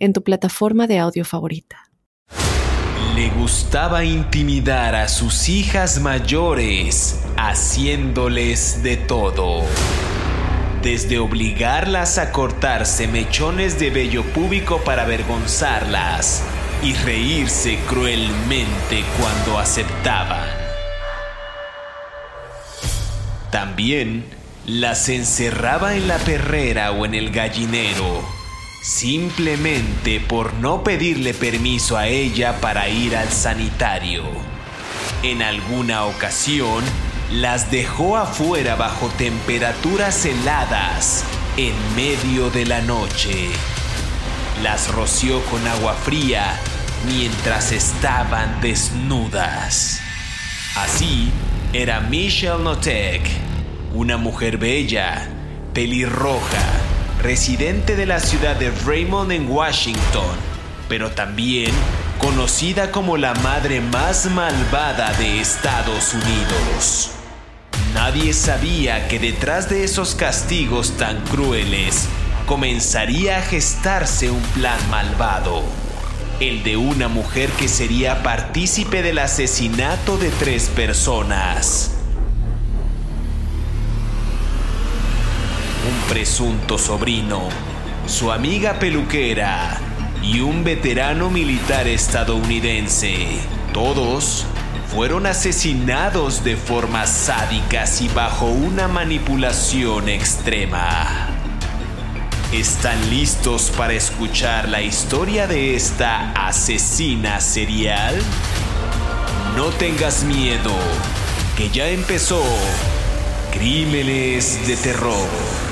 en tu plataforma de audio favorita. Le gustaba intimidar a sus hijas mayores, haciéndoles de todo. Desde obligarlas a cortarse mechones de vello púbico para avergonzarlas y reírse cruelmente cuando aceptaban. También las encerraba en la perrera o en el gallinero simplemente por no pedirle permiso a ella para ir al sanitario. En alguna ocasión, las dejó afuera bajo temperaturas heladas en medio de la noche. Las roció con agua fría mientras estaban desnudas. Así era Michelle Notek, una mujer bella, pelirroja, residente de la ciudad de Raymond en Washington, pero también conocida como la madre más malvada de Estados Unidos. Nadie sabía que detrás de esos castigos tan crueles comenzaría a gestarse un plan malvado, el de una mujer que sería partícipe del asesinato de tres personas. Un presunto sobrino, su amiga peluquera y un veterano militar estadounidense. Todos fueron asesinados de formas sádicas y bajo una manipulación extrema. ¿Están listos para escuchar la historia de esta asesina serial? No tengas miedo, que ya empezó Crímenes de Terror.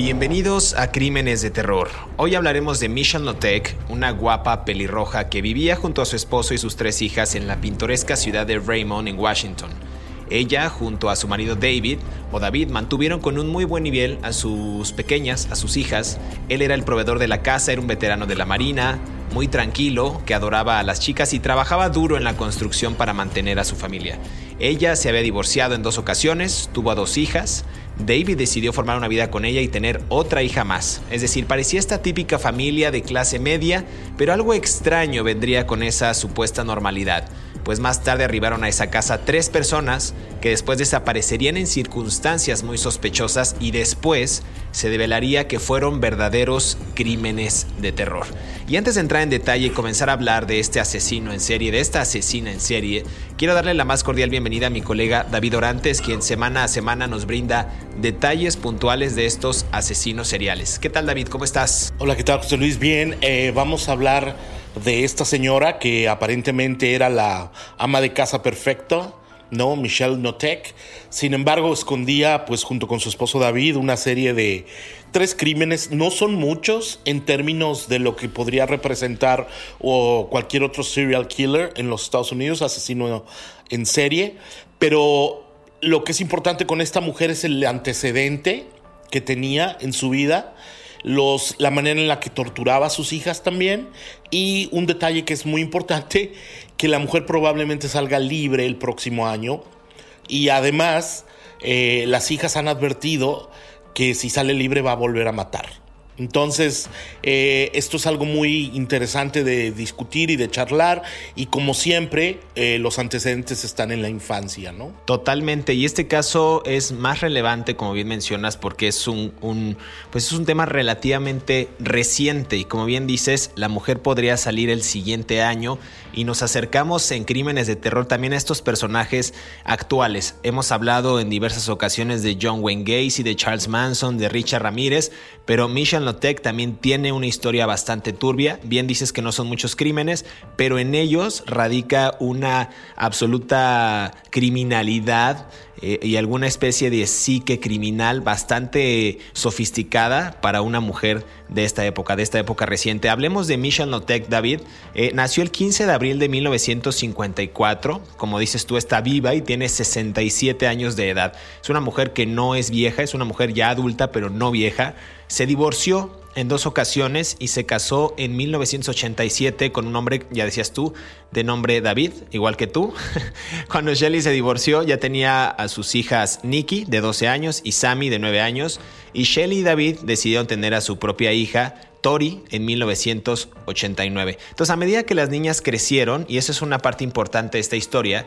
Bienvenidos a Crímenes de Terror. Hoy hablaremos de Michelle Notek, una guapa pelirroja que vivía junto a su esposo y sus tres hijas en la pintoresca ciudad de Raymond en Washington. Ella, junto a su marido David, o David, mantuvieron con un muy buen nivel a sus pequeñas, a sus hijas. Él era el proveedor de la casa, era un veterano de la Marina, muy tranquilo, que adoraba a las chicas y trabajaba duro en la construcción para mantener a su familia. Ella se había divorciado en dos ocasiones, tuvo a dos hijas. David decidió formar una vida con ella y tener otra hija más. Es decir, parecía esta típica familia de clase media, pero algo extraño vendría con esa supuesta normalidad pues más tarde arribaron a esa casa tres personas que después desaparecerían en circunstancias muy sospechosas y después se develaría que fueron verdaderos crímenes de terror. Y antes de entrar en detalle y comenzar a hablar de este asesino en serie, de esta asesina en serie, quiero darle la más cordial bienvenida a mi colega David Orantes, quien semana a semana nos brinda detalles puntuales de estos asesinos seriales. ¿Qué tal David? ¿Cómo estás? Hola, ¿qué tal José Luis? Bien, eh, vamos a hablar de esta señora que aparentemente era la ama de casa perfecta, ¿no? Michelle Notek. Sin embargo, escondía, pues junto con su esposo David, una serie de tres crímenes. No son muchos en términos de lo que podría representar o cualquier otro serial killer en los Estados Unidos, asesino en serie. Pero lo que es importante con esta mujer es el antecedente que tenía en su vida los, la manera en la que torturaba a sus hijas también y un detalle que es muy importante, que la mujer probablemente salga libre el próximo año y además eh, las hijas han advertido que si sale libre va a volver a matar. Entonces, eh, esto es algo muy interesante de discutir y de charlar y como siempre, eh, los antecedentes están en la infancia, ¿no? Totalmente, y este caso es más relevante, como bien mencionas, porque es un, pues es un tema relativamente reciente y como bien dices, la mujer podría salir el siguiente año y nos acercamos en Crímenes de Terror también a estos personajes actuales. Hemos hablado en diversas ocasiones de John Wayne Gacy, de Charles Manson, de Richard Ramírez, pero Michelle Notek también tiene una historia bastante turbia. Bien dices que no son muchos crímenes, pero en ellos radica una absoluta criminalidad eh, y alguna especie de psique criminal bastante sofisticada para una mujer de esta época, de esta época reciente. Hablemos de Michelle Notek, David. Eh, nació el 15 de abril de 1954. Como dices tú, está viva y tiene 67 años de edad. Es una mujer que no es vieja, es una mujer ya adulta, pero no vieja. Se divorció en dos ocasiones y se casó en 1987 con un hombre, ya decías tú, de nombre David, igual que tú. Cuando Shelly se divorció ya tenía a sus hijas Nikki de 12 años y Sammy de 9 años y Shelly y David decidieron tener a su propia hija Tori en 1989. Entonces a medida que las niñas crecieron, y eso es una parte importante de esta historia,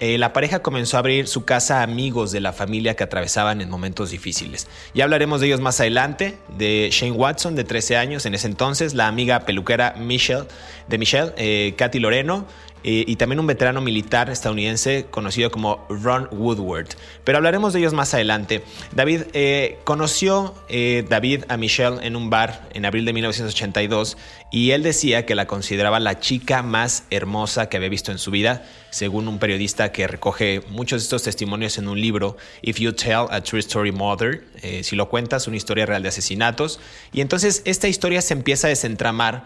eh, la pareja comenzó a abrir su casa a amigos de la familia que atravesaban en momentos difíciles. Ya hablaremos de ellos más adelante, de Shane Watson, de 13 años en ese entonces, la amiga peluquera Michelle, de Michelle, eh, Katy Loreno, eh, y también un veterano militar estadounidense conocido como Ron Woodward. Pero hablaremos de ellos más adelante. David eh, conoció eh, David a Michelle en un bar en abril de 1982 y él decía que la consideraba la chica más hermosa que había visto en su vida, según un periodista que recoge muchos de estos testimonios en un libro, If You Tell a True Story Mother, si lo cuentas, una historia real de asesinatos. Y entonces esta historia se empieza a desentramar,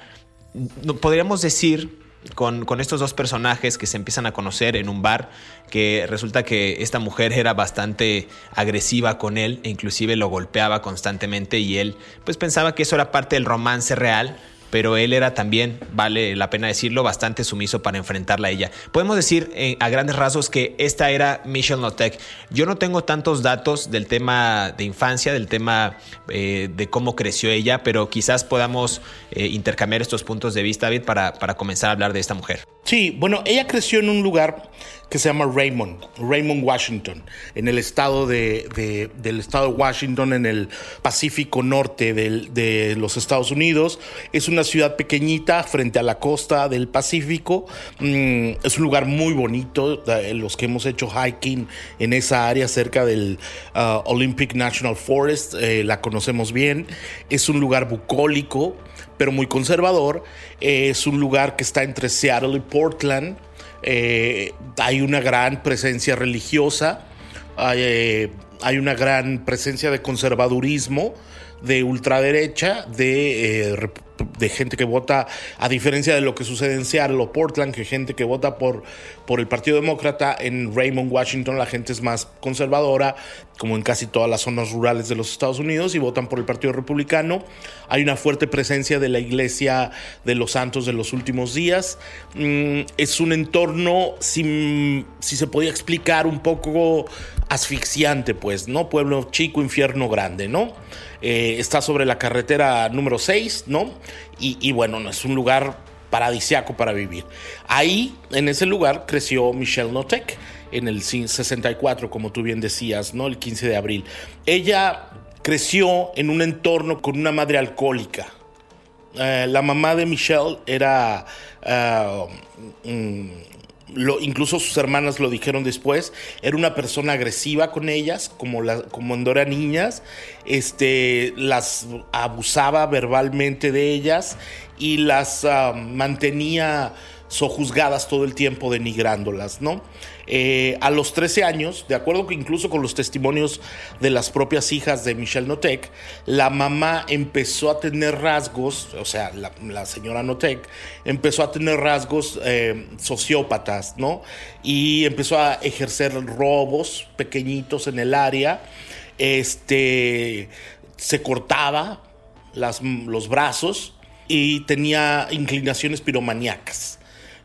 podríamos decir con, estos dos personajes que se empiezan a conocer en un bar, que resulta que esta mujer era bastante agresiva con él e inclusive lo golpeaba constantemente y él pues pensaba que eso era parte del romance real, pero él era también, vale la pena decirlo, bastante sumiso para enfrentarla a ella. Podemos decir eh, a grandes rasgos que esta era Michelle Notek. Yo no tengo tantos datos del tema de infancia, del tema eh, de cómo creció ella, pero quizás podamos eh, intercambiar estos puntos de vista, David, para, para comenzar a hablar de esta mujer. Sí, bueno, ella creció en un lugar que se llama Raymond, Raymond, Washington, en el estado de, del estado de Washington, en el Pacífico Norte de los Estados Unidos. Es una ciudad pequeñita frente a la costa del Pacífico. Mm, es un lugar muy bonito. Los que hemos hecho hiking en esa área cerca del uh, Olympic National Forest eh, la conocemos bien. Es un lugar bucólico, pero muy conservador. es un lugar que está entre Seattle y Portland. Eh, hay una gran presencia religiosa, hay, eh, hay, una gran presencia de conservadurismo, de ultraderecha, de eh, de gente que vota, a diferencia de lo que sucede en Seattle o Portland, que gente que vota por, por el Partido Demócrata, en Raymond, Washington, la gente es más conservadora, como en casi todas las zonas rurales de los Estados Unidos, y votan por el Partido Republicano. Hay una fuerte presencia de la Iglesia de los Santos de los últimos días. Mm, es un entorno, si, si se podía explicar, un poco asfixiante, pues, ¿no? Pueblo chico, infierno grande, ¿no? Eh, está sobre la carretera número 6, ¿no? Y, bueno, es un lugar paradisiaco para vivir. Ahí, en ese lugar, creció Michelle Notek en el 64, como tú bien decías, ¿no? El 15 de abril. Ella creció en un entorno con una madre alcohólica. Eh, la mamá de Michelle era uh, incluso sus hermanas lo dijeron después, era una persona agresiva con ellas, como, la, como cuando eran niñas, este, las abusaba verbalmente de ellas y las ah, mantenía sojuzgadas todo el tiempo denigrándolas, ¿no? Eh, a los 13 años, de acuerdo que incluso con los testimonios de las propias hijas de Michelle Notek, la mamá empezó a tener rasgos, o sea, la, señora Notek empezó a tener rasgos eh, sociópatas, ¿no? Y empezó a ejercer robos pequeñitos en el área, este, se cortaba las, los brazos y tenía inclinaciones piromaníacas.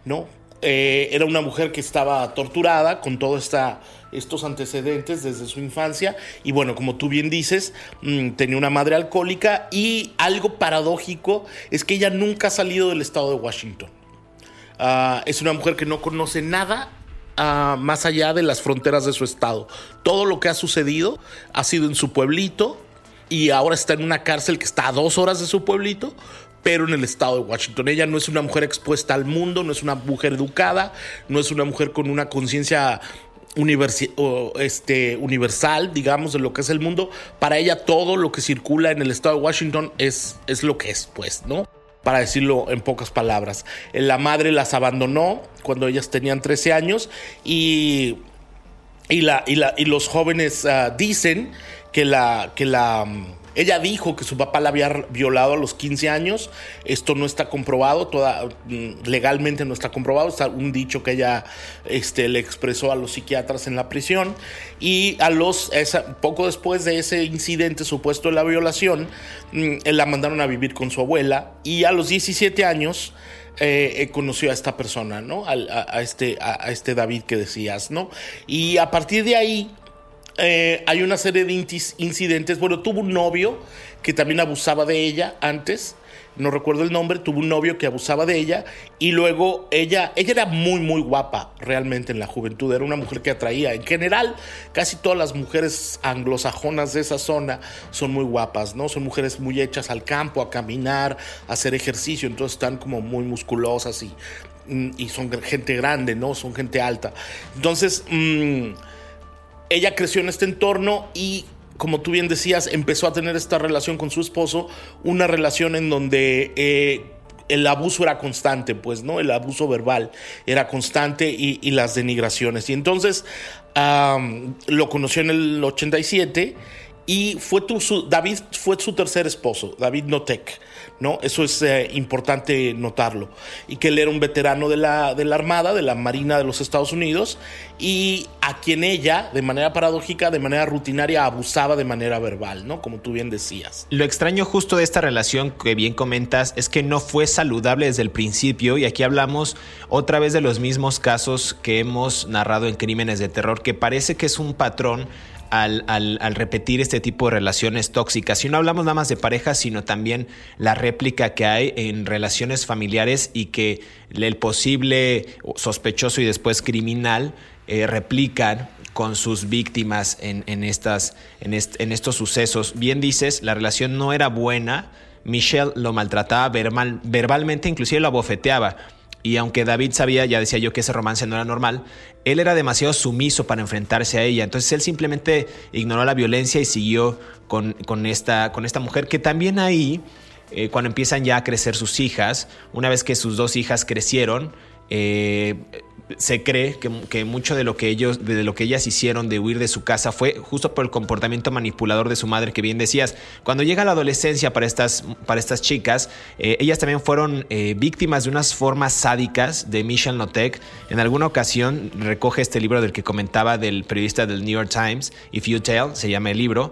¿No? Eh, era una mujer que estaba torturada con todos estos antecedentes desde su infancia y bueno, como tú bien dices, mm, tenía una madre alcohólica y algo paradójico es que ella nunca ha salido del estado de Washington. Ah, es una mujer que no conoce nada ah, más allá de las fronteras de su estado. Todo lo que ha sucedido ha sido en su pueblito y ahora está en una cárcel que está a dos horas de su pueblito pero en el estado de Washington. Ella no es una mujer expuesta al mundo, no es una mujer educada, no es una mujer con una conciencia este, universal, digamos, de lo que es el mundo. Para ella todo lo que circula en el estado de Washington es, es lo que es, pues, ¿no? Para decirlo en pocas palabras. La madre las abandonó cuando ellas tenían 13 años y, y, la, y, la, y los jóvenes ah, dicen que la... Que la ella dijo que su papá la había violado a los 15 años. Esto no está comprobado, toda, mm, legalmente no está comprobado. Está un dicho que ella este, le expresó a los psiquiatras en la prisión. Y a los, poco después de ese incidente supuesto de la violación, mm, la mandaron a vivir con su abuela. Y a los 17 años, eh, eh, conoció a esta persona, ¿no? Este, a, este David que decías, ¿no? Y a partir de ahí eh, hay una serie de incidentes. Bueno, tuvo un novio que también abusaba de ella antes. No recuerdo el nombre, tuvo un novio que abusaba de ella y luego ella, ella era muy, muy guapa realmente en la juventud, era una mujer que atraía. En general, casi todas las mujeres anglosajonas de esa zona son muy guapas, ¿no? Son mujeres muy hechas al campo, a caminar, a hacer ejercicio, entonces están como muy musculosas y, mm, y son gente grande, ¿no? Son gente alta. Entonces... Mmm, ella creció en este entorno y como tú bien decías, empezó a tener esta relación con su esposo, una relación en donde eh, el abuso era constante, pues, ¿no? El abuso verbal era constante y, las denigraciones. Y entonces lo conoció en el 87 y fue su, David fue su tercer esposo, David Notek. ¿No? Eso es eh, importante notarlo. Y que él era un veterano de la, de la Armada, de la Marina de los Estados Unidos, y a quien ella, de manera paradójica, de manera rutinaria, abusaba de manera verbal, ¿no? Como tú bien decías. Lo extraño justo de esta relación que bien comentas es que no fue saludable desde el principio, y aquí hablamos otra vez de los mismos casos que hemos narrado en Crímenes de Terror, que parece que es un patrón al, al, repetir este tipo de relaciones tóxicas. Y no hablamos nada más de parejas, sino también la réplica que hay en relaciones familiares y que el posible sospechoso y después criminal eh, replican con sus víctimas en, estas, en estos sucesos. Bien dices, la relación no era buena. Michelle lo maltrataba verbal, verbalmente, inclusive lo abofeteaba y aunque David sabía, ya decía yo que ese romance no era normal, él era demasiado sumiso para enfrentarse a ella. Entonces él simplemente ignoró la violencia y siguió con, con, esta, con esta mujer que también ahí, eh, cuando empiezan ya a crecer sus hijas, una vez que sus dos hijas crecieron, eh, se cree que, mucho de lo que ellos, de lo que ellas hicieron de huir de su casa fue justo por el comportamiento manipulador de su madre, que bien decías. Cuando llega la adolescencia para estas, para estas chicas, eh, ellas también fueron eh, víctimas de unas formas sádicas de Michelle Notek. En alguna ocasión recoge este libro del que comentaba del periodista del New York Times, If You Tell, se llama el libro.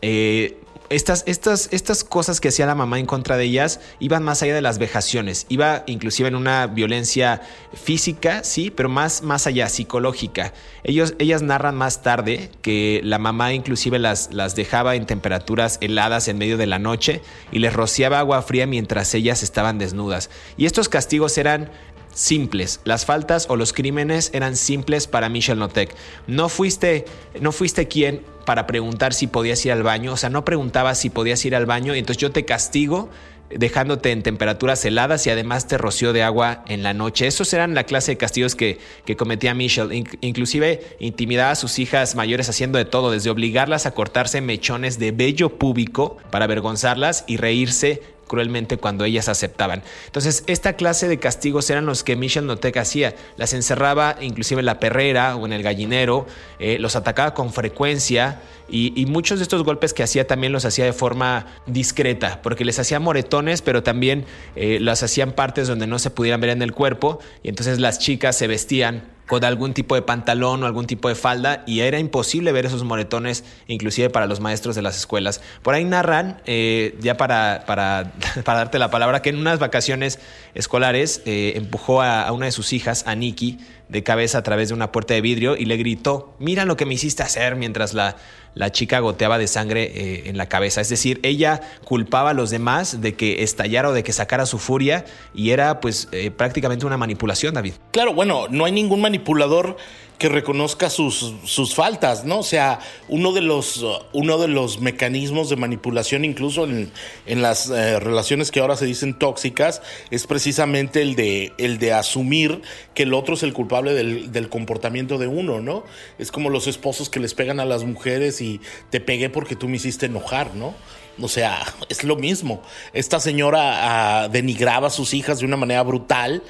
Eh, estas, estas, estas cosas que hacía la mamá en contra de ellas iban más allá de las vejaciones, iba inclusive en una violencia física, sí, pero más, más allá, psicológica. Ellos, ellas narran más tarde que la mamá inclusive las, las dejaba en temperaturas heladas en medio de la noche y les rociaba agua fría mientras ellas estaban desnudas. Y estos castigos eran simples. Las faltas o los crímenes eran simples para Michelle Notek. No fuiste, no fuiste quien para preguntar si podías ir al baño, o sea, no preguntabas si podías ir al baño y entonces yo te castigo dejándote en temperaturas heladas y además te roció de agua en la noche. Esos eran la clase de castigos que, que cometía Michelle. inclusive intimidaba a sus hijas mayores haciendo de todo, desde obligarlas a cortarse mechones de vello púbico para avergonzarlas y reírse cruelmente cuando ellas aceptaban. Entonces, esta clase de castigos eran los que Michelle Notek hacía. Las encerraba inclusive en la perrera o en el gallinero, eh, los atacaba con frecuencia y, muchos de estos golpes que hacía también los hacía de forma discreta, porque les hacía moretones, pero también eh, las hacían partes donde no se pudieran ver en el cuerpo y entonces las chicas se vestían con algún tipo de pantalón o algún tipo de falda y era imposible ver esos moretones, inclusive para los maestros de las escuelas. Por ahí narran, eh, ya para, para, para, darte la palabra, que en unas vacaciones escolares eh, empujó a, a, una de sus hijas, a Nikki, de cabeza a través de una puerta de vidrio y le gritó, mira lo que me hiciste hacer mientras la, la chica goteaba de sangre eh, en la cabeza. Es decir, ella culpaba a los demás de que estallara o de que sacara su furia y era pues prácticamente una manipulación, David. Claro, bueno, no hay ningún manipulador que reconozca sus, sus faltas, ¿no? O sea, uno de los, uno de los mecanismos de manipulación, incluso en, en las eh, relaciones que ahora se dicen tóxicas, es precisamente el de, el de asumir que el otro es el culpable del, del comportamiento de uno, ¿no? Es como los esposos que les pegan a las mujeres y te pegué porque tú me hiciste enojar, ¿no? O sea, es lo mismo. Esta señora ah, denigraba a sus hijas de una manera brutal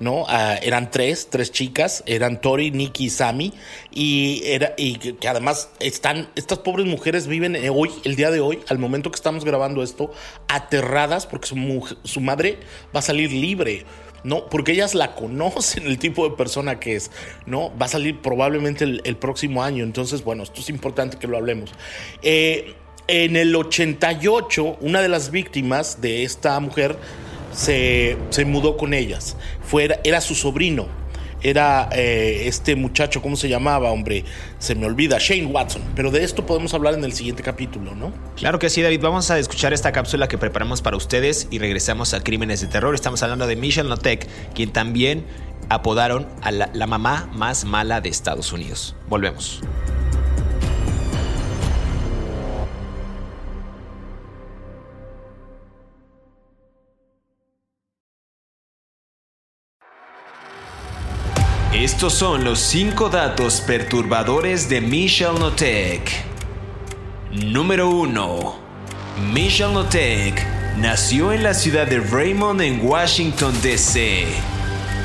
¿no? Ah, eran tres, tres chicas, eran Tori, Nikki y Sammy, y, era, y que, además están, estas pobres mujeres viven hoy, el día de hoy, al momento que estamos grabando esto, aterradas porque su, su madre va a salir libre. ¿no? Porque ellas la conocen, el tipo de persona que es, ¿no? Va a salir probablemente el, próximo año, entonces, bueno, esto es importante que lo hablemos. Eh, en el 88, una de las víctimas de esta mujer se, mudó con ellas. Fue, era su sobrino. Era eh, este muchacho, ¿cómo se llamaba, hombre? Se me olvida, Shane Watson. Pero de esto podemos hablar en el siguiente capítulo, ¿no? Claro que sí, David. Vamos a escuchar esta cápsula que preparamos para ustedes y regresamos a Crímenes de Terror. Estamos hablando de Michelle Notek, quien también apodaron a la mamá más mala de Estados Unidos. Volvemos. Estos son los 5 datos perturbadores de Michelle Notek. Número 1. Michelle Notek nació en la ciudad de Raymond en Washington, D.C.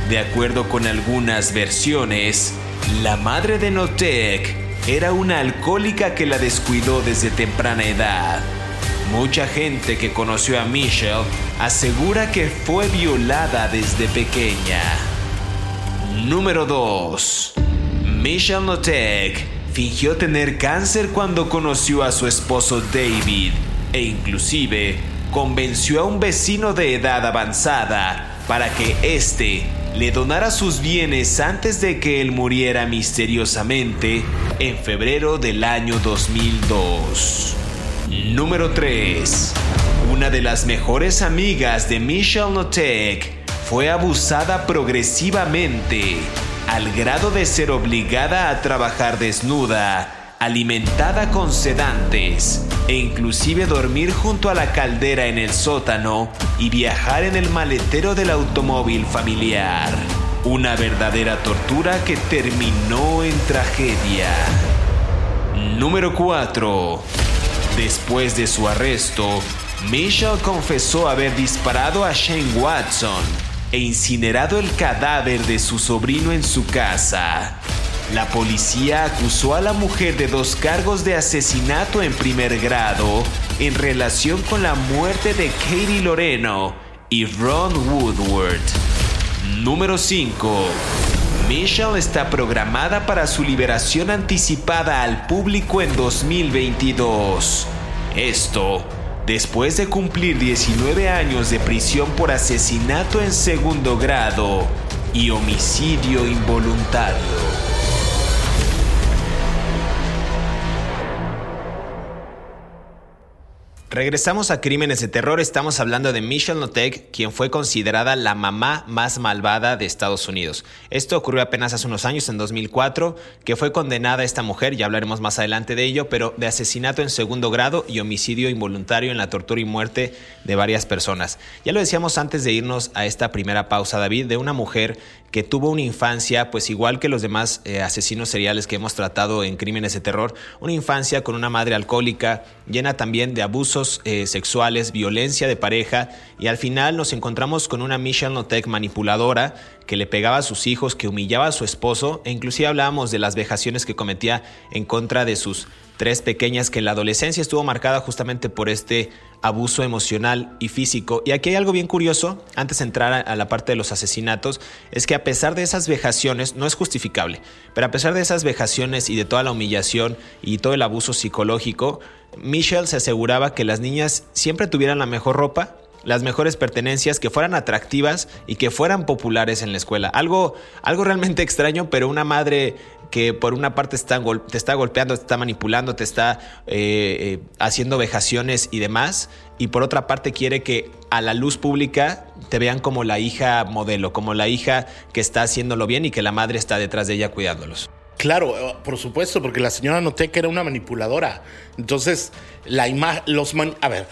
De acuerdo con algunas versiones, la madre de Notek era una alcohólica que la descuidó desde temprana edad. Mucha gente que conoció a Michelle asegura que fue violada desde pequeña. Número 2. Michelle Notek fingió tener cáncer cuando conoció a su esposo David e inclusive convenció a un vecino de edad avanzada para que éste le donara sus bienes antes de que él muriera misteriosamente en febrero del año 2002. Número 3. Una de las mejores amigas de Michelle Notek fue abusada progresivamente al grado de ser obligada a trabajar desnuda, alimentada con sedantes e inclusive dormir junto a la caldera en el sótano y viajar en el maletero del automóvil familiar. Una verdadera tortura que terminó en tragedia. Número 4. Después de su arresto, Michelle confesó haber disparado a Shane Watson e incinerado el cadáver de su sobrino en su casa. La policía acusó a la mujer de dos cargos de asesinato en primer grado en relación con la muerte de Katie Loreno y Ron Woodward. Número 5. Michelle está programada para su liberación anticipada al público en 2022. Esto después de cumplir 19 años de prisión por asesinato en segundo grado y homicidio involuntario. Regresamos a Crímenes de Terror. Estamos hablando de Michelle Notek, quien fue considerada la mamá más malvada de Estados Unidos. Esto ocurrió apenas hace unos años, en 2004, que fue condenada esta mujer, ya hablaremos más adelante de ello, pero de asesinato en segundo grado y homicidio involuntario en la tortura y muerte de varias personas. Ya lo decíamos antes de irnos a esta primera pausa, David, de una mujer que tuvo una infancia, pues igual que los demás eh, asesinos seriales que hemos tratado en crímenes de terror, una infancia con una madre alcohólica, llena también de abusos eh, sexuales, violencia de pareja, y al final nos encontramos con una Michelle Notek manipuladora que le pegaba a sus hijos, que humillaba a su esposo, e inclusive hablábamos de las vejaciones que cometía en contra de sus tres pequeñas que en la adolescencia estuvo marcada justamente por este abuso emocional y físico. Y aquí hay algo bien curioso, antes de entrar a la parte de los asesinatos, es que a pesar de esas vejaciones, no es justificable, pero a pesar de esas vejaciones y de toda la humillación y todo el abuso psicológico, Michelle se aseguraba que las niñas siempre tuvieran la mejor ropa, las mejores pertenencias, que fueran atractivas y que fueran populares en la escuela. Algo, algo realmente extraño, pero una madre que por una parte te está golpeando, te está manipulando, te está eh, eh, haciendo vejaciones y demás, y por otra parte quiere que a la luz pública te vean como la hija modelo, como la hija que está haciéndolo bien y que la madre está detrás de ella cuidándolos. Claro, eh, por supuesto, porque la señora Notek era una manipuladora. Entonces, la imagen, los a ver,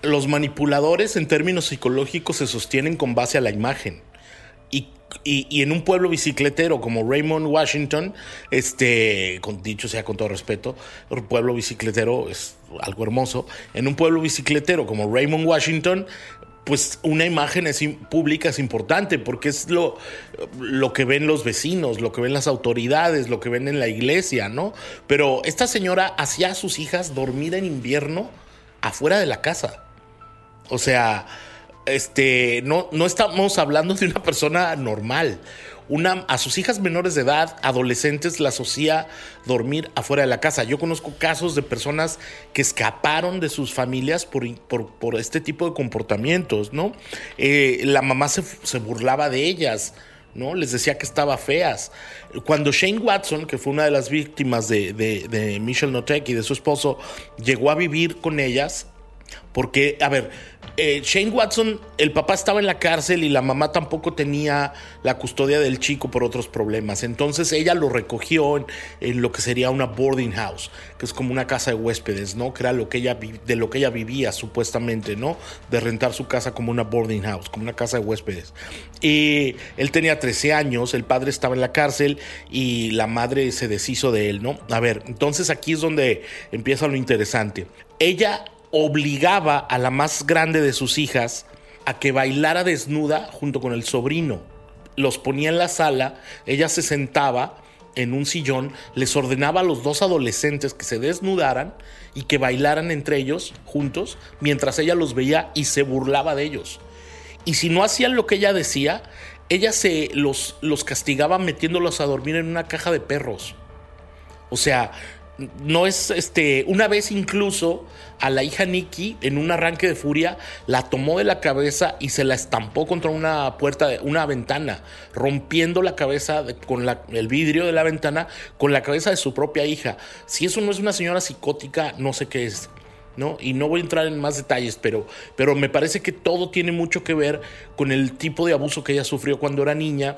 los manipuladores en términos psicológicos se sostienen con base a la imagen. Y, y, en un pueblo bicicletero como Raymond, Washington, este, con, dicho sea con todo respeto, un pueblo bicicletero es algo hermoso. En un pueblo bicicletero como Raymond, Washington, pues una imagen es, pública es importante porque es lo, lo que ven los vecinos, lo que ven las autoridades, lo que ven en la iglesia, ¿no? Pero esta señora hacía a sus hijas dormir en invierno afuera de la casa. O sea, este, no, estamos hablando de una persona normal a sus hijas menores de edad, adolescentes, las hacía dormir afuera de la casa. Yo conozco casos de personas que escaparon de sus familias por, este tipo de comportamientos, ¿no? Eh, la mamá se, se burlaba de ellas. ¿no? Les decía que estaba feas. Cuando Shane Watson, que fue una de las víctimas de, de, de Michelle Notek y de su esposo, llegó a vivir con ellas, porque, a ver, eh, Shane Watson, el papá estaba en la cárcel y la mamá tampoco tenía la custodia del chico por otros problemas. Entonces ella lo recogió en, lo que sería una boarding house, que es como una casa de huéspedes, ¿no? Que era lo que ella, de lo que ella vivía supuestamente, ¿no? De rentar su casa como una boarding house, como una casa de huéspedes. Y él tenía 13 años, el padre estaba en la cárcel y la madre se deshizo de él, ¿no? A ver, entonces aquí es donde empieza lo interesante. Ella obligaba a la más grande de sus hijas a que bailara desnuda junto con el sobrino. Los ponía en la sala, ella se sentaba en un sillón, les ordenaba a los dos adolescentes que se desnudaran y que bailaran entre ellos juntos, mientras ella los veía y se burlaba de ellos. Y si no hacían lo que ella decía, ella se los, los castigaba metiéndolos a dormir en una caja de perros. O sea, no es este. Una vez incluso a la hija Nikki, en un arranque de furia, la tomó de la cabeza y se la estampó contra una puerta, de, una ventana, rompiendo la cabeza con el vidrio de la ventana con la cabeza de su propia hija. Si eso no es una señora psicótica, no sé qué es. ¿No? Y no voy a entrar en más detalles, pero, pero me parece que todo tiene mucho que ver con el tipo de abuso que ella sufrió cuando era niña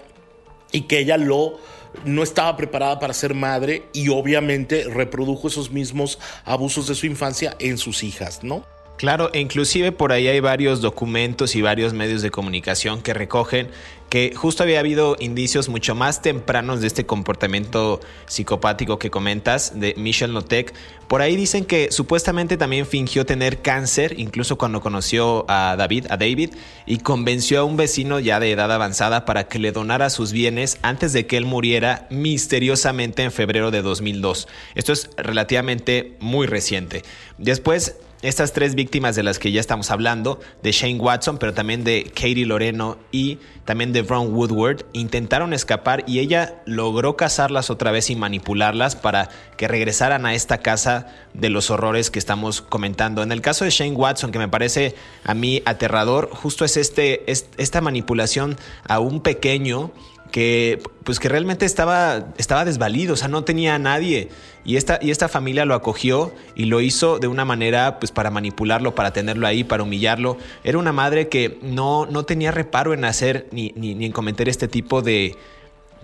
y que ella lo no estaba preparada para ser madre y obviamente reprodujo esos mismos abusos de su infancia en sus hijas, ¿no? Claro, e inclusive por ahí hay varios documentos y varios medios de comunicación que recogen que justo había habido indicios mucho más tempranos de este comportamiento psicopático que comentas de Michelle Notek. Por ahí dicen que supuestamente también fingió tener cáncer, incluso cuando conoció a David, a David, y convenció a un vecino ya de edad avanzada para que le donara sus bienes antes de que él muriera misteriosamente en febrero de 2002. Esto es relativamente muy reciente. Después estas tres víctimas de las que ya estamos hablando, de Shane Watson, pero también de Katie Loreno y también de Ron Woodward, intentaron escapar y ella logró cazarlas otra vez y manipularlas para que regresaran a esta casa de los horrores que estamos comentando. En el caso de Shane Watson, que me parece a mí aterrador, justo es este, esta manipulación a un pequeño que pues que realmente estaba, estaba desvalido, o sea, no tenía a nadie. Y esta, y esta familia lo acogió y lo hizo de una manera pues para manipularlo, para tenerlo ahí, para humillarlo. Era una madre que no, no tenía reparo en hacer ni, ni en cometer este tipo de,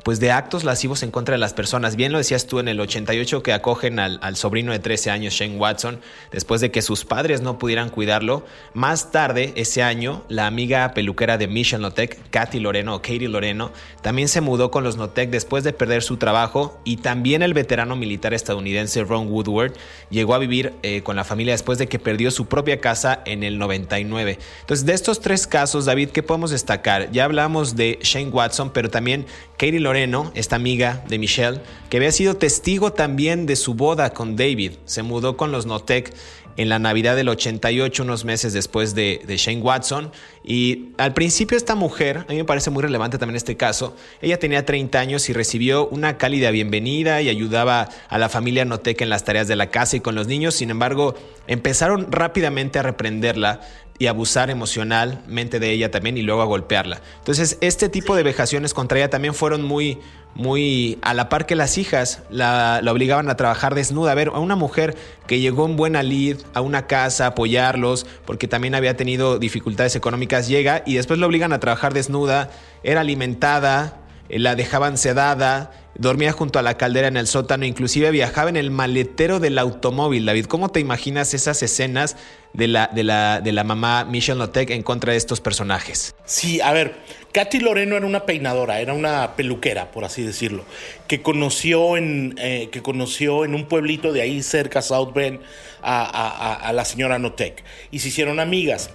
pues de actos lascivos en contra de las personas. Bien lo decías tú en el 88 que acogen al, sobrino de 13 años, Shane Watson, después de que sus padres no pudieran cuidarlo. Más tarde, ese año, la amiga peluquera de Michelle Notek, Katy Loreno o Katie Loreno, también se mudó con los Notek después de perder su trabajo y también el veterano militar estadounidense Ron Woodward llegó a vivir eh, con la familia después de que perdió su propia casa en el 99. Entonces, de estos tres casos, David, ¿qué podemos destacar? Ya hablamos de Shane Watson, pero también Katie Loreno, esta amiga de Michelle, que había sido testigo también de su boda con David, se mudó con los Notek en la Navidad del 88, unos meses después de, Shane Watson. Y al principio esta mujer, a mí me parece muy relevante también este caso, ella tenía 30 años y recibió una cálida bienvenida y ayudaba a la familia Notek en las tareas de la casa y con los niños. Sin embargo, empezaron rápidamente a reprenderla y abusar emocionalmente de ella también y luego a golpearla. Entonces, este tipo de vejaciones contra ella también fueron muy, muy a la par que las hijas la, obligaban a trabajar desnuda. A ver, a una mujer que llegó en buena lid a una casa, apoyarlos, porque también había tenido dificultades económicas, llega y después la obligan a trabajar desnuda, era alimentada, la dejaban sedada, dormía junto a la caldera en el sótano, inclusive viajaba en el maletero del automóvil. David, ¿cómo te imaginas esas escenas de la, de la, de la mamá Michelle Notek en contra de estos personajes? Sí, a ver, Katy Loreno era una peinadora, era una peluquera, por así decirlo, que conoció en, eh, que conoció en un pueblito de ahí cerca, South Bend, a, a la señora Notek y se hicieron amigas.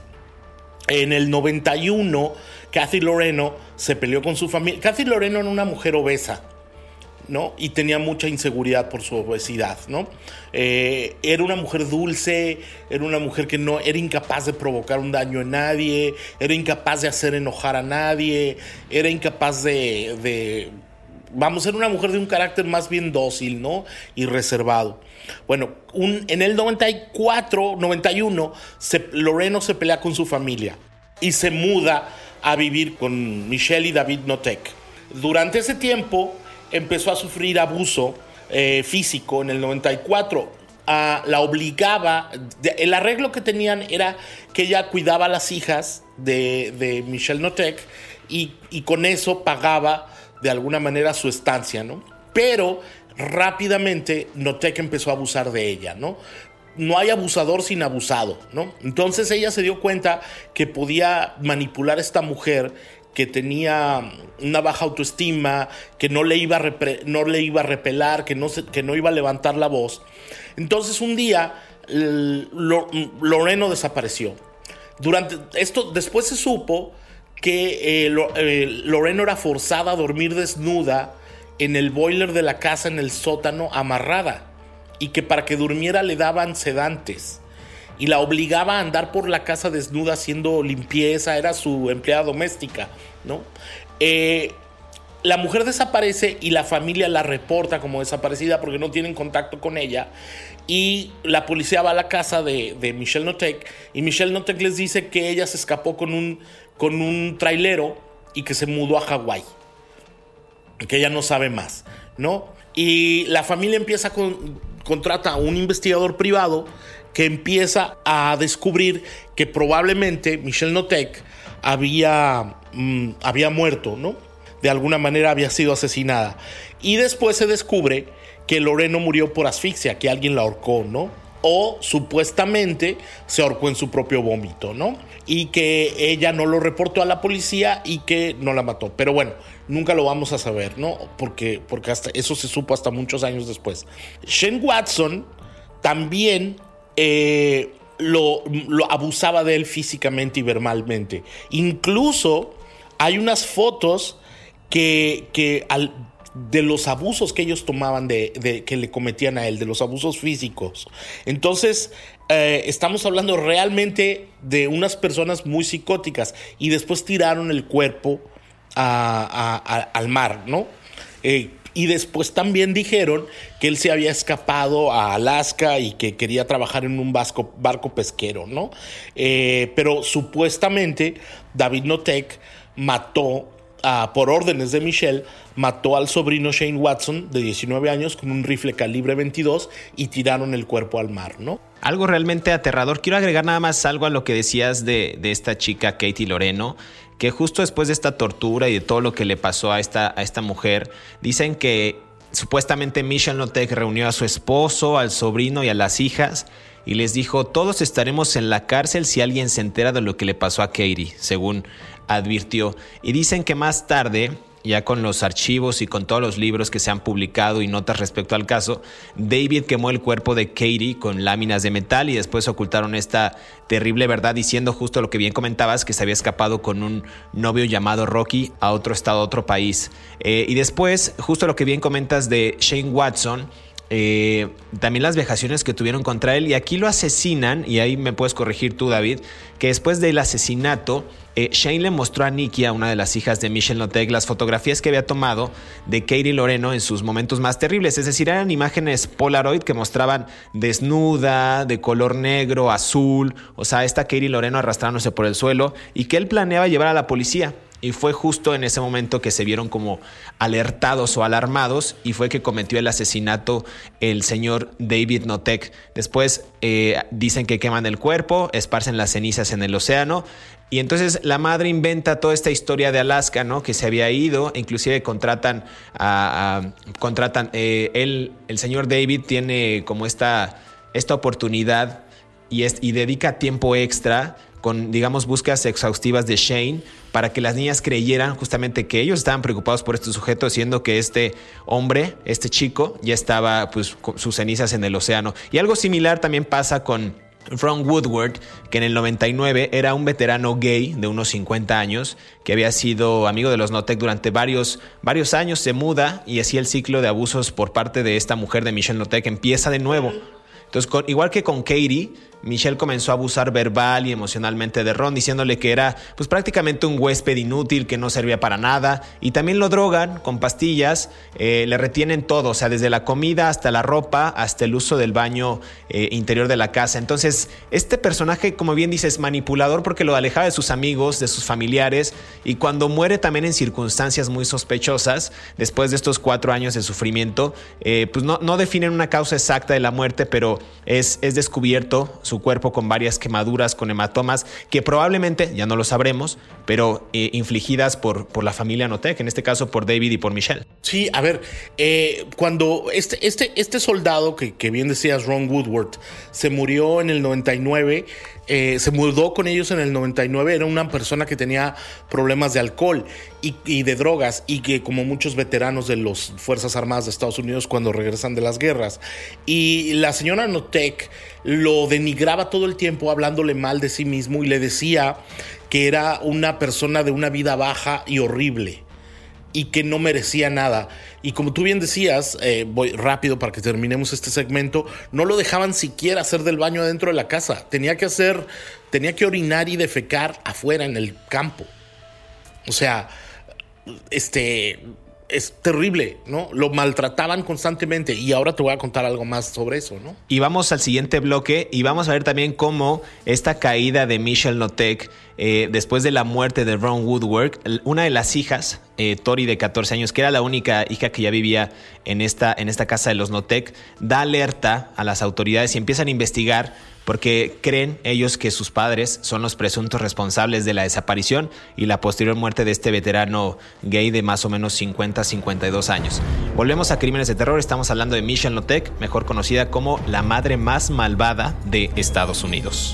En el 91, Kathy Loreno se peleó con su familia. Kathy Loreno era una mujer obesa, ¿no? Y tenía mucha inseguridad por su obesidad, ¿no? Eh, era una mujer dulce, era una mujer que no era incapaz de provocar un daño en nadie, era incapaz de hacer enojar a nadie, era incapaz de, vamos, era una mujer de un carácter más bien dócil, ¿no? Y reservado. Bueno, en el 94, 91, se, Loreno se pelea con su familia y se muda a vivir con Michelle y David Notek. Durante ese tiempo empezó a sufrir abuso eh, físico en el 94. Ah, la obligaba, el arreglo que tenían era que ella cuidaba a las hijas de, de Michelle Notek y, y con eso pagaba de alguna manera su estancia, ¿no? Pero rápidamente Notek empezó a abusar de ella, ¿no? No hay abusador sin abusado, ¿no? Entonces ella se dio cuenta que podía manipular a esta mujer que tenía una baja autoestima, que no le iba a, no le iba a repelar, que no, que no iba a levantar la voz. Entonces un día Loreno desapareció. Durante esto, después se supo que eh, eh, Loreno era forzada a dormir desnuda en el boiler de la casa en el sótano amarrada y que para que durmiera le daban sedantes y la obligaba a andar por la casa desnuda haciendo limpieza, era su empleada doméstica, ¿no? Eh, la mujer desaparece y la familia la reporta como desaparecida porque no tienen contacto con ella. Y la policía va a la casa de, de Michelle Notek y Michelle Notek les dice que ella se escapó con un, con un trailero y que se mudó a Hawái que ella no sabe más, ¿no? Y la familia empieza con, contrata a un investigador privado que empieza a descubrir que probablemente Michelle Notek había, mm, había muerto, ¿no? De alguna manera había sido asesinada. Y después se descubre que Loreno murió por asfixia, que alguien la ahorcó, ¿no? O supuestamente se ahorcó en su propio vómito, ¿no? Y que ella no lo reportó a la policía y que no la mató. Pero bueno, nunca lo vamos a saber, ¿no? Porque, porque hasta eso se supo hasta muchos años después. Shane Watson también eh, lo, abusaba de él físicamente y verbalmente. Incluso hay unas fotos que, que de los abusos que ellos tomaban de, que le cometían a él, de los abusos físicos. Entonces, eh, estamos hablando realmente de unas personas muy psicóticas y después tiraron el cuerpo al mar, ¿no? Eh, y después también dijeron que él se había escapado a Alaska y que quería trabajar en un barco pesquero, ¿no? Eh, pero supuestamente David Notek mató, por órdenes de Michelle, mató al sobrino Shane Watson de 19 años con un rifle calibre 22 y tiraron el cuerpo al mar, ¿no? Algo realmente aterrador. Quiero agregar nada más algo a lo que decías de, de esta chica Katie Loreno que justo después de esta tortura y de todo lo que le pasó a esta, a esta mujer, dicen que supuestamente Michelle Notek reunió a su esposo, al sobrino y a las hijas y les dijo, todos estaremos en la cárcel si alguien se entera de lo que le pasó a Katie, según advirtió. Y dicen que más tarde ya con los archivos y con todos los libros que se han publicado y notas respecto al caso, David quemó el cuerpo de Katie con láminas de metal y después ocultaron esta terrible verdad diciendo justo lo que bien comentabas, que se había escapado con un novio llamado Rocky a otro estado, a otro país. Eh, y después, justo lo que bien comentas de Shane Watson, eh, también las vejaciones que tuvieron contra él y aquí lo asesinan, y ahí me puedes corregir tú David, que después del asesinato, eh, Shane le mostró a Nikia, una de las hijas de Michelle Notek, las fotografías que había tomado de Katie Loreno en sus momentos más terribles, es decir, eran imágenes Polaroid que mostraban desnuda, de color negro, azul, o sea, esta Katie Loreno arrastrándose por el suelo y que él planeaba llevar a la policía. Y fue justo en ese momento que se vieron como alertados o alarmados y fue que cometió el asesinato el señor David Notek. Después eh, dicen que queman el cuerpo, esparcen las cenizas en el océano y entonces la madre inventa toda esta historia de Alaska, ¿no? Que se había ido, inclusive contratan a, contratan eh, él, el señor David tiene como esta esta oportunidad y, es, y dedica tiempo extra con, digamos, búsquedas exhaustivas de Shane para que las niñas creyeran justamente que ellos estaban preocupados por este sujeto, siendo que este hombre, este chico, ya estaba pues con sus cenizas en el océano. Y algo similar también pasa con Ron Woodward, que en el 99 era un veterano gay de unos 50 años, que había sido amigo de los Notec durante varios, varios años, se muda y así el ciclo de abusos por parte de esta mujer de Michelle Notec empieza de nuevo. Entonces, igual que con Katie, Michelle comenzó a abusar verbal y emocionalmente de Ron, diciéndole que era pues prácticamente un huésped inútil que no servía para nada. Y también lo drogan con pastillas, eh, le retienen todo, o sea, desde la comida hasta la ropa, hasta el uso del baño eh, interior de la casa. Entonces, este personaje, como bien dices, manipulador porque lo alejaba de sus amigos, de sus familiares, y cuando muere también en circunstancias muy sospechosas, después de estos cuatro años de sufrimiento, eh, pues no, no definen una causa exacta de la muerte, pero es, es descubierto su cuerpo con varias quemaduras, con hematomas, que probablemente, ya no lo sabremos, pero eh, infligidas por, por la familia Notek, en este caso por David y por Michelle. Sí, a ver, eh, cuando este, este, este soldado, que, que bien decías, Ron Woodward, se murió en el 99, eh, se mudó con ellos en el 99, era una persona que tenía problemas de alcohol y, de drogas y que como muchos veteranos de las Fuerzas Armadas de Estados Unidos cuando regresan de las guerras. Y la señora Notek lo denigraba todo el tiempo hablándole mal de sí mismo y le decía que era una persona de una vida baja y horrible y que no merecía nada. Y como tú bien decías, eh, voy rápido para que terminemos este segmento, no lo dejaban siquiera hacer del baño adentro de la casa. Tenía que hacer, tenía que orinar y defecar afuera en el campo. O sea, este, es terrible, ¿no? Lo maltrataban constantemente y ahora te voy a contar algo más sobre eso, ¿no? Y vamos al siguiente bloque y vamos a ver también cómo esta caída de Michelle Notek eh, después de la muerte de Ron Woodward, una de las hijas, eh, Tori de 14 años, que era la única hija que ya vivía en esta, en esta casa de los Notek, da alerta a las autoridades y empiezan a investigar porque creen ellos que sus padres son los presuntos responsables de la desaparición y la posterior muerte de este veterano gay de más o menos 50-52 años. Volvemos a Crímenes de Terror, estamos hablando de Michelle Notek, mejor conocida como la madre más malvada de Estados Unidos.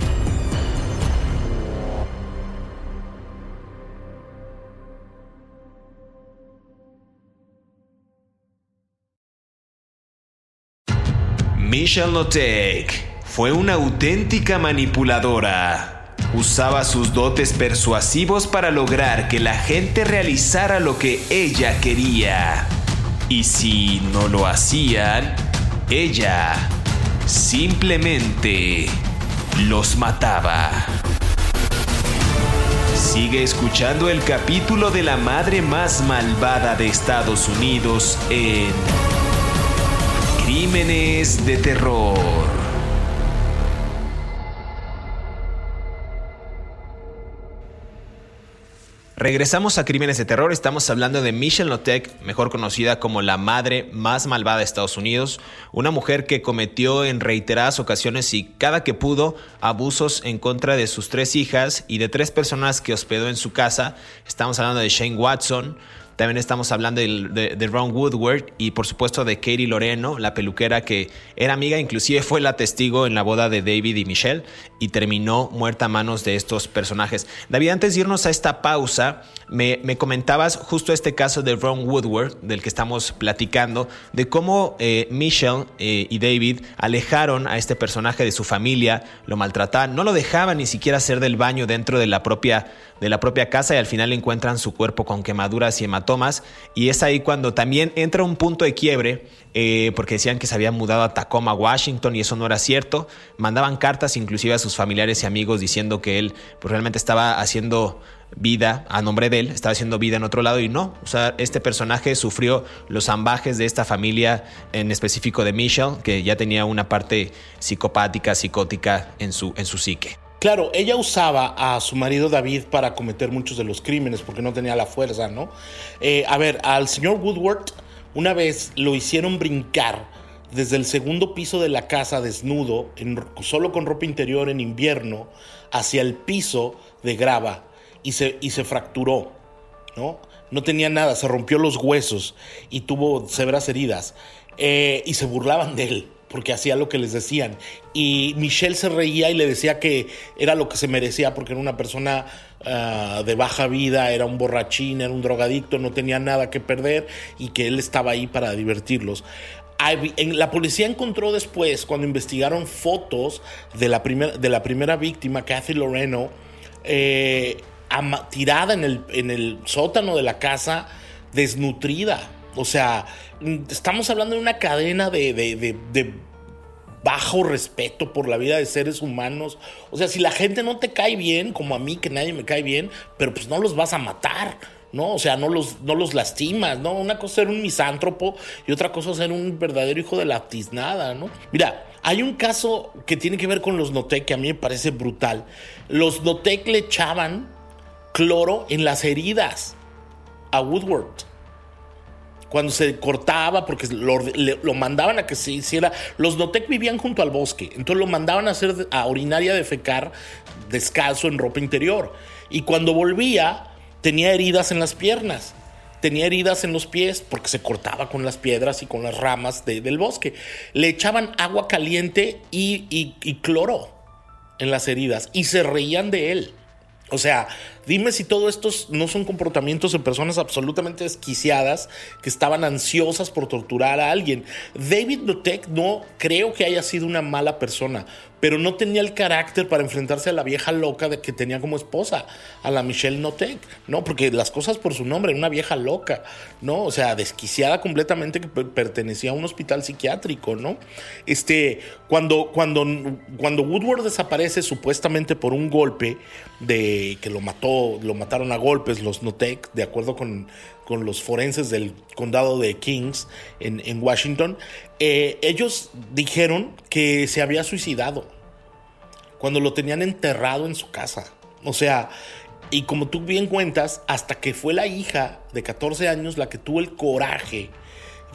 Michelle Notek fue una auténtica manipuladora. Usaba sus dotes persuasivos para lograr que la gente realizara lo que ella quería. Y si no lo hacían, ella simplemente los mataba. Sigue escuchando el capítulo de la madre más malvada de Estados Unidos en Crímenes de Terror. Regresamos a Crímenes de Terror, estamos hablando de Michelle Notek, mejor conocida como la madre más malvada de Estados Unidos, una mujer que cometió en reiteradas ocasiones y cada que pudo abusos en contra de sus tres hijas y de tres personas que hospedó en su casa. Estamos hablando de Shane Watson, también estamos hablando de, Ron Woodward y por supuesto de Katie Loreno, la peluquera que era amiga, inclusive fue la testigo en la boda de David y Michelle y terminó muerta a manos de estos personajes. David, antes de irnos a esta pausa, me, comentabas justo este caso de Ron Woodward, del que estamos platicando, de cómo eh, Michelle eh, y David alejaron a este personaje de su familia, lo maltrataban, no lo dejaban ni siquiera hacer del baño dentro de la propia de la propia casa y al final encuentran su cuerpo con quemaduras y hematomas. Y es ahí cuando también entra un punto de quiebre, eh, porque decían que se había mudado a Tacoma, Washington, y eso no era cierto. Mandaban cartas inclusive a sus familiares y amigos diciendo que él pues, realmente estaba haciendo vida a nombre de él, estaba haciendo vida en otro lado y no, o sea, este personaje sufrió los ambajes de esta familia, en específico de Michelle, que ya tenía una parte psicopática, psicótica en su, en su psique. Claro, ella usaba a su marido David para cometer muchos de los crímenes porque no tenía la fuerza, ¿no? Eh, a ver, al señor Woodward una vez lo hicieron brincar desde el segundo piso de la casa desnudo, solo con ropa interior en invierno, hacia el piso de grava y se, y se fracturó, ¿no? No tenía nada, se rompió los huesos y tuvo severas heridas. Eh, y se burlaban de él porque hacía lo que les decían. Y Michelle se reía y le decía que era lo que se merecía porque era una persona ah, de baja vida, era un borrachín, era un drogadicto, no tenía nada que perder y que él estaba ahí para divertirlos. la policía encontró después, cuando investigaron fotos de la, de la primera víctima, Kathy Loreno, eh, tirada en el, en el sótano de la casa, desnutrida. O sea, estamos hablando de una cadena de, bajo respeto por la vida de seres humanos. O sea, si la gente no te cae bien, como a mí, que nadie me cae bien, pero pues no los vas a matar. ¿no? O sea, no los, no los lastimas, ¿no? Una cosa es ser un misántropo y otra cosa es ser un verdadero hijo de la tiznada, ¿no? Mira, hay un caso que tiene que ver con los Notec que a mí me parece brutal. Los Notec le echaban cloro en las heridas a Woodward cuando se cortaba, porque lo, mandaban a que se hiciera. Los Notec vivían junto al bosque, entonces lo mandaban a hacer a orinar y a defecar descalzo en ropa interior. Y cuando volvía, tenía heridas en las piernas, tenía heridas en los pies, porque se cortaba con las piedras y con las ramas del bosque. Le echaban agua caliente y, y cloro en las heridas y se reían de él. O sea, dime si todo estos no son comportamientos de personas absolutamente desquiciadas que estaban ansiosas por torturar a alguien. David Notek no creo que haya sido una mala persona, pero no tenía el carácter para enfrentarse a la vieja loca de que tenía como esposa, a la Michelle Notek, ¿no? Porque las cosas por su nombre, una vieja loca, ¿no? O sea, desquiciada completamente que pertenecía a un hospital psiquiátrico, ¿no? Este, cuando, cuando, cuando Woodward desaparece supuestamente por un golpe de que lo mató, lo mataron a golpes los Notek, de acuerdo con, con los forenses del condado de Kings en, en Washington, eh, ellos dijeron que se había suicidado cuando lo tenían enterrado en su casa. O sea, y como tú bien cuentas, hasta que fue la hija de 14 años la que tuvo el coraje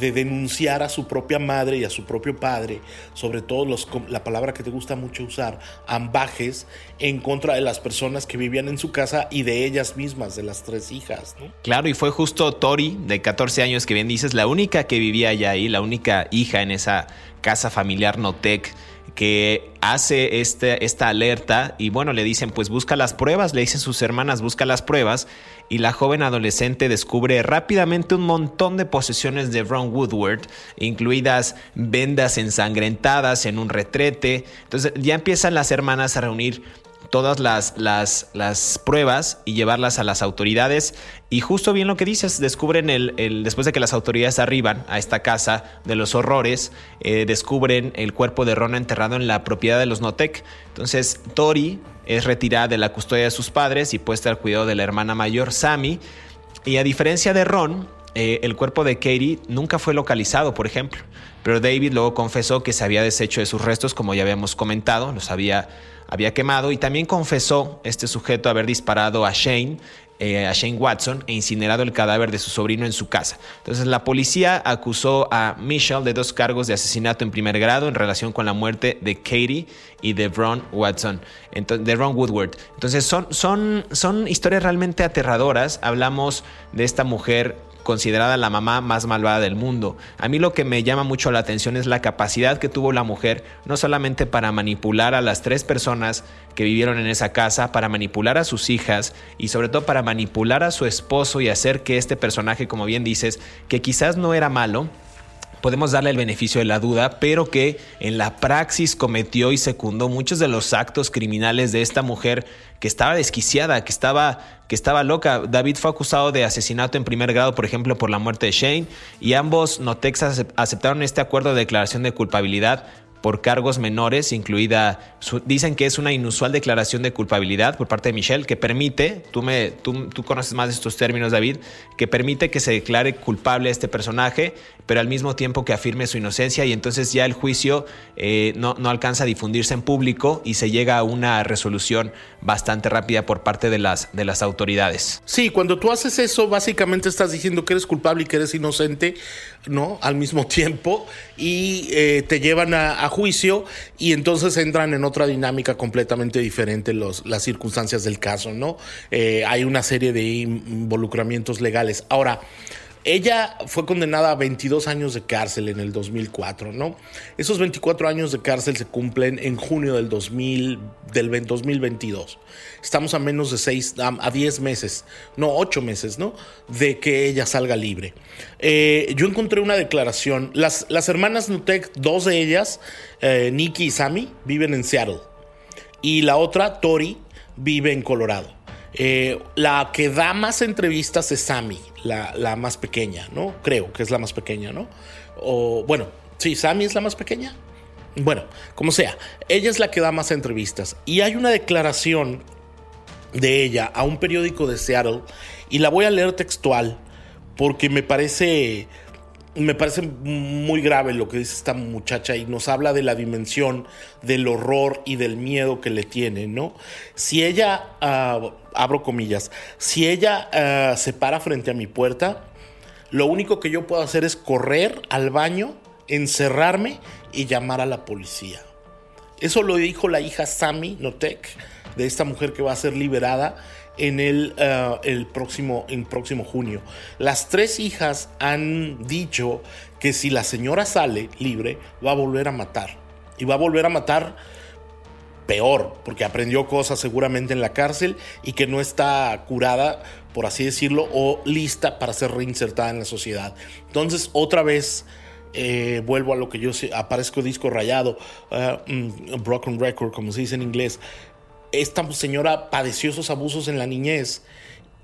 de denunciar a su propia madre y a su propio padre, sobre todo los, la palabra que te gusta mucho usar, ambajes, en contra de las personas que vivían en su casa y de ellas mismas, de las tres hijas. Claro, y fue justo Tori, de 14 años, que bien dices, la única que vivía allá ahí, la única hija en esa casa familiar Notec que hace este, esta alerta y bueno, le dicen pues busca las pruebas, le dicen sus hermanas busca las pruebas y la joven adolescente descubre rápidamente un montón de posesiones de Ron Woodward, incluidas vendas ensangrentadas en un retrete. Entonces ya empiezan las hermanas a reunir todas las, las, pruebas y llevarlas a las autoridades. Y justo bien lo que dices, descubren el, el después de que las autoridades arriban a esta casa de los horrores, eh, descubren el cuerpo de Ron enterrado en la propiedad de los Notec. Entonces Tori es retirada de la custodia de sus padres y puesta al cuidado de la hermana mayor, Sammy. Y a diferencia de Ron, eh, el cuerpo de Katie nunca fue localizado, por ejemplo. Pero David luego confesó que se había deshecho de sus restos, como ya habíamos comentado, los había había quemado y también confesó este sujeto haber disparado a Shane, eh, a Shane Watson e incinerado el cadáver de su sobrino en su casa. Entonces la policía acusó a Michelle de dos cargos de asesinato en primer grado en relación con la muerte de Katie y de Ron Watson, de Ron Woodward. Entonces son, son, son historias realmente aterradoras. Hablamos de esta mujer considerada la mamá más malvada del mundo. A mí lo que me llama mucho la atención es la capacidad que tuvo la mujer, no solamente para manipular a las tres personas que vivieron en esa casa, para manipular a sus hijas y sobre todo para manipular a su esposo y hacer que este personaje, como bien dices, que quizás no era malo, podemos darle el beneficio de la duda, pero que en la praxis cometió y secundó muchos de los actos criminales de esta mujer que estaba desquiciada, que estaba, que estaba loca. David fue acusado de asesinato en primer grado, por ejemplo, por la muerte de Shane, y ambos Notex aceptaron este acuerdo de declaración de culpabilidad por cargos menores, incluida, dicen que es una inusual declaración de culpabilidad por parte de Michelle que permite, tú, me, tú, tú conoces más estos términos David, que permite que se declare culpable a este personaje, pero al mismo tiempo que afirme su inocencia y entonces ya el juicio eh, no, no alcanza a difundirse en público y se llega a una resolución bastante rápida por parte de las, de las autoridades. Sí, cuando tú haces eso, básicamente estás diciendo que eres culpable y que eres inocente, ¿no? Al mismo tiempo, y eh, te llevan a, juicio y entonces entran en otra dinámica completamente diferente los, las circunstancias del caso, ¿no? Eh, hay una serie de involucramientos legales. Ahora, ella fue condenada a 22 años de cárcel en el 2004, ¿no? Esos 24 años de cárcel se cumplen en junio del, 2000, del 2022. Estamos a menos de 6, a 10 meses, no, 8 meses, ¿no? De que ella salga libre. Eh, yo encontré una declaración. Las, las hermanas Nutek, dos de ellas, eh, Nikki y Sammy, viven en Seattle. Y la otra, Tori, vive en Colorado. Eh, la que da más entrevistas es Sammy, la, más pequeña, ¿no? Creo que es la más pequeña, ¿no? O bueno, sí, Sammy es la más pequeña. Bueno, como sea, ella es la que da más entrevistas. Y hay una declaración de ella a un periódico de Seattle y la voy a leer textual porque me parece me parece muy grave lo que dice esta muchacha y nos habla de la dimensión del horror y del miedo que le tiene, ¿no? Si ella, ah, abro comillas, si ella ah, se para frente a mi puerta, lo único que yo puedo hacer es correr al baño, encerrarme y llamar a la policía. Eso lo dijo la hija Sami Notek, de esta mujer que va a ser liberada en el, eh, el próximo, en próximo junio. Las tres hijas han dicho que si la señora sale libre, va a volver a matar. Y va a volver a matar peor, porque aprendió cosas seguramente en la cárcel y que no está curada, por así decirlo, o lista para ser reinsertada en la sociedad. Entonces, otra vez... Eh, vuelvo a lo que yo aparezco disco rayado, uh, mm, broken record, como se dice en inglés esta señora padeció esos abusos en la niñez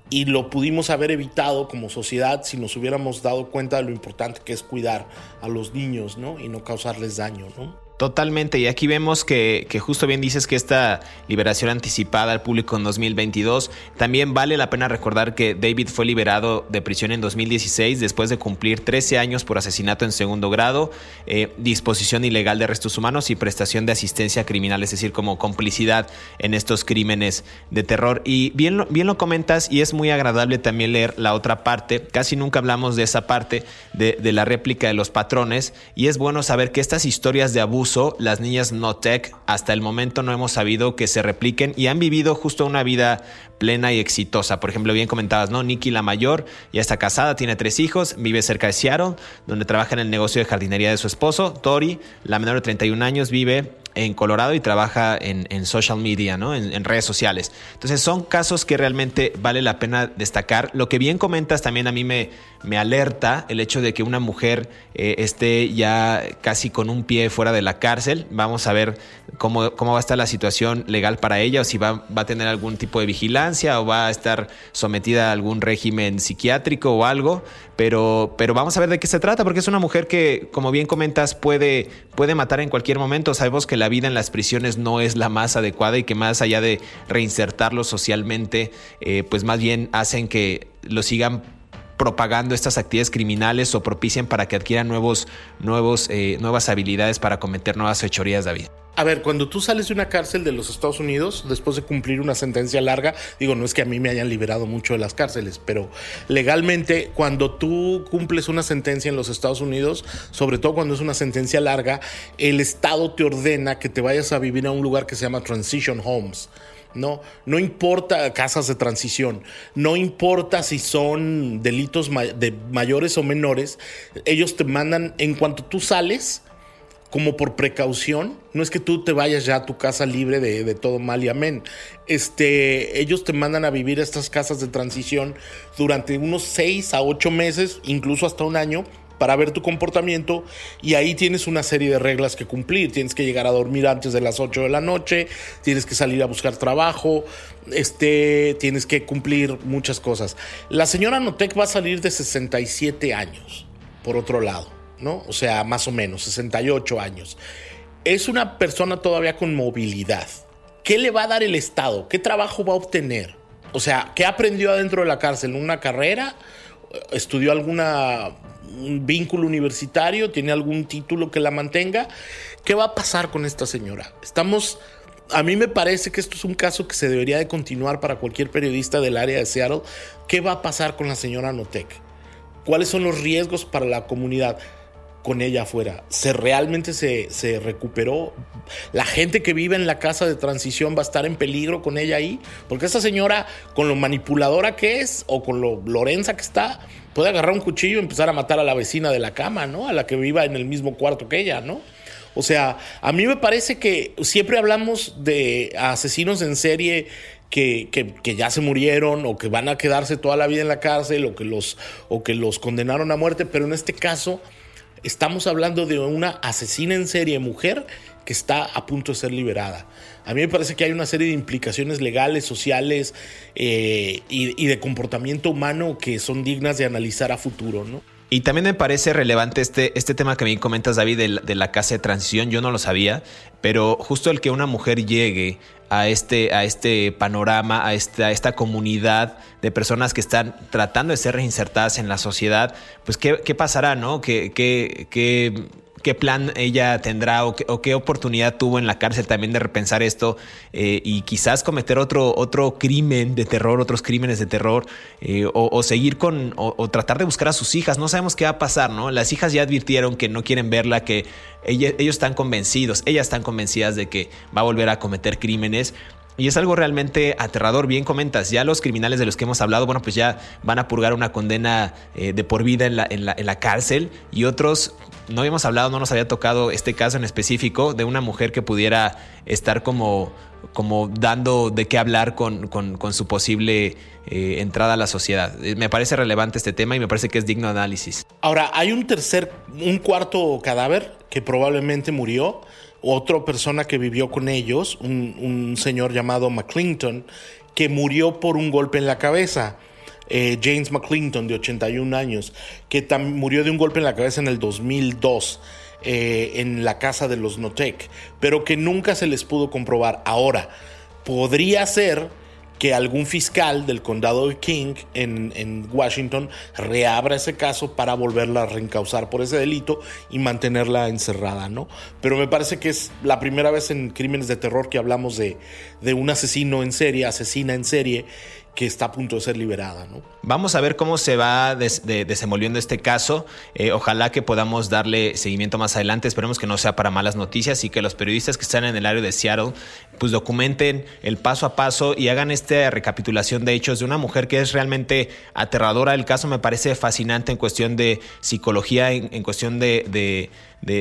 y lo pudimos haber evitado como sociedad si nos hubiéramos dado cuenta de lo importante que es cuidar a los niños, ¿no? Y no causarles daño, ¿no? Totalmente, y aquí vemos que, justo bien dices que esta liberación anticipada al público en 2022, también vale la pena recordar que David fue liberado de prisión en 2016 después de cumplir 13 años por asesinato en segundo grado, eh, disposición ilegal de restos humanos y prestación de asistencia criminal, es decir, como complicidad en estos crímenes de terror. Y bien, bien lo comentas y es muy agradable también leer la otra parte, casi nunca hablamos de esa parte de, de la réplica de los patrones y es bueno saber que estas historias de abuso las niñas no tech hasta el momento no hemos sabido que se repliquen y han vivido justo una vida plena y exitosa. Por ejemplo, bien comentabas, ¿no? Nikki, la mayor, ya está casada, tiene tres hijos, vive cerca de Seattle, donde trabaja en el negocio de jardinería de su esposo. Tori, la menor de 31 años, vive en Colorado y trabaja en, social media, ¿no? En, redes sociales. Entonces son casos que realmente vale la pena destacar. Lo que bien comentas también a mí me, me alerta el hecho de que una mujer eh, esté ya casi con un pie fuera de la cárcel. Vamos a ver cómo, cómo va a estar la situación legal para ella o si va, va a tener algún tipo de vigilancia o va a estar sometida a algún régimen psiquiátrico o algo. Pero, pero vamos a ver de qué se trata porque es una mujer que, como bien comentas, puede, puede matar en cualquier momento. Sabemos que la vida en las prisiones no es la más adecuada y que más allá de reinsertarlo socialmente, eh, pues más bien hacen que lo sigan propagando estas actividades criminales o propicien para que adquieran nuevos, nuevos, eh, nuevas habilidades para cometer nuevas fechorías, David. A ver, cuando tú sales de una cárcel de los Estados Unidos, después de cumplir una sentencia larga, digo, no es que a mí me hayan liberado mucho de las cárceles, pero legalmente, cuando tú cumples una sentencia en los Estados Unidos, sobre todo cuando es una sentencia larga, el Estado te ordena que te vayas a vivir a un lugar que se llama Transition Homes. No, no importa casas de transición, no importa si son delitos de mayores o menores, ellos te mandan, en cuanto tú sales, como por precaución, no es que tú te vayas ya a tu casa libre de, todo mal y amén. Este, ellos te mandan a vivir a estas casas de transición durante unos seis a ocho meses, incluso hasta un año, para ver tu comportamiento y ahí tienes una serie de reglas que cumplir. Tienes que llegar a dormir antes de las 8 de la noche, tienes que salir a buscar trabajo, este, tienes que cumplir muchas cosas. La señora Notec va a salir de 67 años, por otro lado. ¿no? O sea, más o menos, 68 años. es una persona todavía con movilidad. ¿Qué le va a dar el Estado? ¿Qué trabajo va a obtener? O sea, ¿qué aprendió adentro de la cárcel? ¿Una carrera? ¿Estudió alguna un vínculo universitario? ¿Tiene algún título que la mantenga? ¿Qué va a pasar con esta señora? Estamos a mí me parece que esto es un caso que se debería de continuar para cualquier periodista del área de Seattle. ¿Qué va a pasar con la señora Notek? ¿Cuáles son los riesgos para la comunidad con ella afuera? ¿Se realmente se, se, recuperó? ¿La gente que vive en la casa de transición va a estar en peligro con ella ahí? Porque esa señora, con lo manipuladora que es o con lo lorenza que está, puede agarrar un cuchillo y empezar a matar a la vecina de la cama, ¿no? A la que viva en el mismo cuarto que ella, ¿no? O sea, a mí me parece que siempre hablamos de asesinos en serie que, ya se murieron o que van a quedarse toda la vida en la cárcel que, los, o que los condenaron a muerte, pero en este caso estamos hablando de una asesina en serie mujer que está a punto de ser liberada. A mí me parece que hay una serie de implicaciones legales, sociales eh, y, de comportamiento humano que son dignas de analizar a futuro, ¿no? Y también me parece relevante este, este tema que me comentas, David, de, la casa de transición. Yo no lo sabía, pero justo el que una mujer llegue a este, a este panorama, a esta, esta comunidad de personas que están tratando de ser reinsertadas en la sociedad, pues qué, qué pasará, ¿no? ¿Qué, qué, qué qué plan ella tendrá o qué, oportunidad tuvo en la cárcel también de repensar esto eh, y quizás cometer otro, otro crimen de terror, otros crímenes de terror eh, o, seguir con o, tratar de buscar a sus hijas. No sabemos qué va a pasar, ¿no? Las hijas ya advirtieron que no quieren verla, que ellos están convencidos, ellas están convencidas de que va a volver a cometer crímenes. Y es algo realmente aterrador. Bien comentas, ya los criminales de los que hemos hablado, bueno, pues ya van a purgar una condena eh, de por vida en la, en, la, en la, cárcel y otros no habíamos hablado, no nos había tocado este caso en específico de una mujer que pudiera estar como, como dando de qué hablar con, con, su posible eh, entrada a la sociedad. Eh, me parece relevante este tema y me parece que es digno de análisis. Ahora, hay un tercer, un cuarto cadáver que probablemente murió. Otra persona que vivió con ellos, un, un señor llamado McClinton, que murió por un golpe en la cabeza. Eh, James McClinton, de 81 años, que murió de un golpe en la cabeza en el 2002. Eh, en la casa de los Notec, pero que nunca se les pudo comprobar. Ahora, podría ser que algún fiscal del condado de King en, Washington reabra ese caso para volverla a reencausar por ese delito y mantenerla encerrada, ¿no? Pero me parece que es la primera vez en crímenes de terror que hablamos de, de un asesino en serie, asesina en serie, que está a punto de ser liberada. ¿no? Vamos a ver cómo se va desenvolviendo este caso. Eh, ojalá que podamos darle seguimiento más adelante. Esperemos que no sea para malas noticias y que los periodistas que están en el área de Seattle pues documenten el paso a paso y hagan esta recapitulación de hechos de una mujer que es realmente aterradora. El caso me parece fascinante en cuestión de psicología, en, cuestión de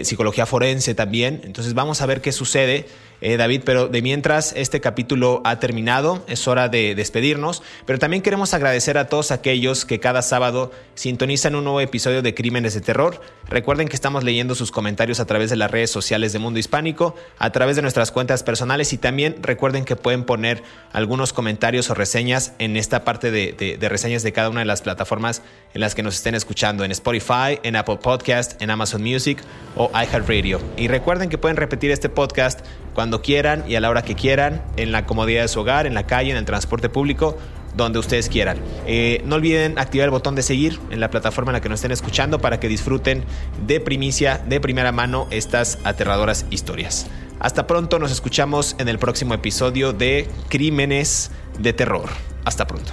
psicología forense también. Entonces vamos a ver qué sucede. Eh, David, pero de mientras este capítulo ha terminado, es hora de despedirnos, pero también queremos agradecer a todos aquellos que cada sábado sintonizan un nuevo episodio de Crímenes de Terror. Recuerden que estamos leyendo sus comentarios a través de las redes sociales de Mundo Hispánico, a través de nuestras cuentas personales y también recuerden que pueden poner algunos comentarios o reseñas en esta parte de, de reseñas de cada una de las plataformas en las que nos estén escuchando, en Spotify, en Apple Podcast, en Amazon Music o iHeartRadio. Y recuerden que pueden repetir este podcast cuando quieran y a la hora que quieran, en la comodidad de su hogar, en la calle, en el transporte público, donde ustedes quieran. Eh, no olviden activar el botón de seguir en la plataforma en la que nos estén escuchando para que disfruten de primicia, de primera mano, estas aterradoras historias. Hasta pronto, nos escuchamos en el próximo episodio de Crímenes de Terror. Hasta pronto.